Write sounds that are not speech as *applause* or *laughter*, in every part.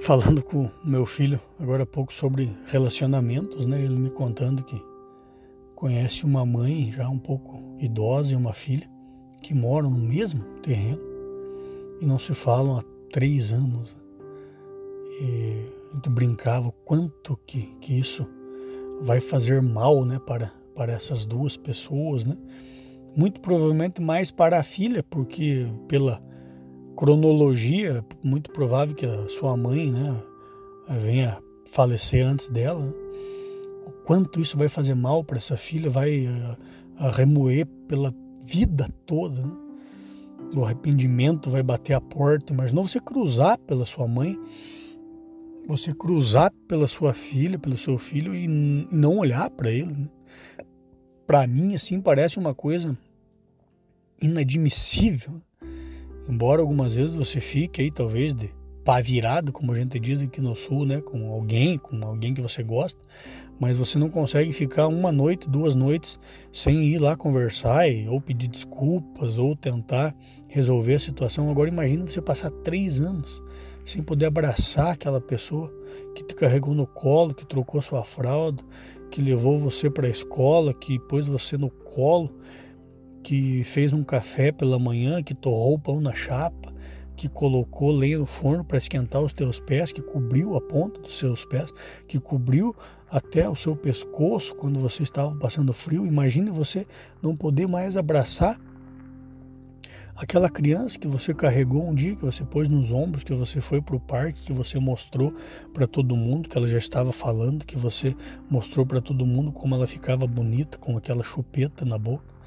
falando com meu filho agora há pouco sobre relacionamentos, né? Ele me contando que conhece uma mãe já um pouco idosa e uma filha que moram no mesmo terreno e não se falam há três anos. E a gente brincava o quanto que, que isso vai fazer mal, né, para, para essas duas pessoas, né? Muito provavelmente mais para a filha, porque pela cronologia, muito provável que a sua mãe, né, venha falecer antes dela. Né? O quanto isso vai fazer mal para essa filha, vai a, eh, a remoer pela vida toda. Né? O arrependimento vai bater a porta. Imaginou você cruzar pela sua mãe, você cruzar pela sua filha, pelo seu filho e não olhar para ele. Né? Para mim, assim, parece uma coisa inadmissível. Embora algumas vezes você fique aí, talvez, de pá virado, como a gente diz aqui no sul, né? Com alguém, com alguém que você gosta, mas você não consegue ficar uma noite, duas noites sem ir lá conversar e, ou pedir desculpas ou tentar resolver a situação. Agora imagina você passar três anos sem poder abraçar aquela pessoa que te carregou no colo, que trocou sua fralda, que levou você para a escola, que pôs você no colo, que fez um café pela manhã, que torrou o pão na chapa, que colocou lenha no forno para esquentar os teus pés, que cobriu a ponta dos seus pés, que cobriu até o seu pescoço quando você estava passando frio. Imagine você não poder mais abraçar aquela criança que você carregou um dia, que você pôs nos ombros, que você foi para o parque, que você mostrou para todo mundo, que ela já estava falando, que você mostrou para todo mundo como ela ficava bonita com aquela chupeta na boca.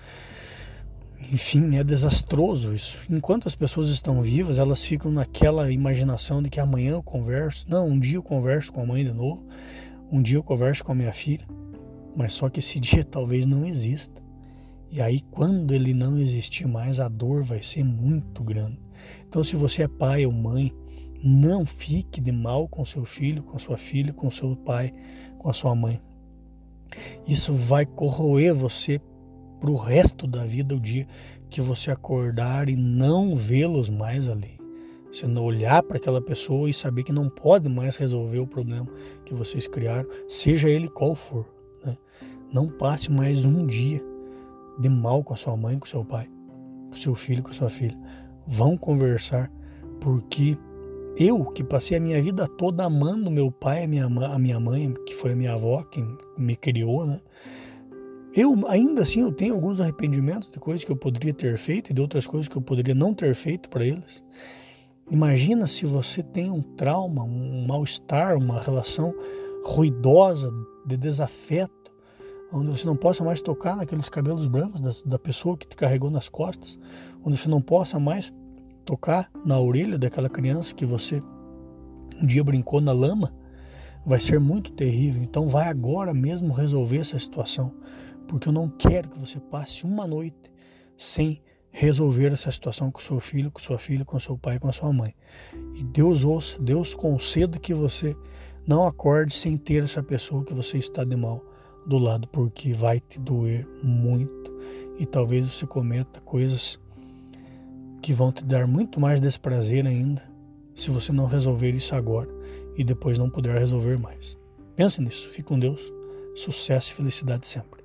Enfim, é desastroso isso. Enquanto as pessoas estão vivas, elas ficam naquela imaginação de que amanhã eu converso. Não, um dia eu converso com a mãe de novo. Um dia eu converso com a minha filha. Mas só que esse *laughs* dia talvez não exista. E aí, quando ele não existir mais, a dor vai ser muito grande. Então, se você é pai ou mãe, não fique de mal com seu filho, com sua filha, com seu pai, com a sua mãe. Isso vai corroer você para o resto da vida, o dia que você acordar e não vê-los mais ali. Você não olhar para aquela pessoa e saber que não pode mais resolver o problema que vocês criaram, seja ele qual for. Né? Não passe mais um dia de mal com a sua mãe, com seu pai, com seu filho, com sua filha. Vão conversar, porque eu que passei a minha vida toda amando meu pai, a minha, a minha mãe, que foi a minha avó, que me criou, né? Eu ainda assim eu tenho alguns arrependimentos de coisas que eu poderia ter feito e de outras coisas que eu poderia não ter feito para eles. Imagina se você tem um trauma, um mal-estar, uma relação ruidosa, de desafeto, onde você não possa mais tocar naqueles cabelos brancos da, da pessoa que te carregou nas costas, onde você não possa mais tocar na orelha daquela criança que você um dia brincou na lama, vai ser muito terrível. Então vai agora mesmo resolver essa situação porque eu não quero que você passe uma noite sem resolver essa situação com seu filho, com sua filha, com seu pai, com sua mãe. E Deus ouça, Deus conceda que você não acorde sem ter essa pessoa que você está de mal do lado, porque vai te doer muito e talvez você cometa coisas que vão te dar muito mais desprazer ainda se você não resolver isso agora e depois não puder resolver mais. Pense nisso, fique com Deus, sucesso e felicidade sempre.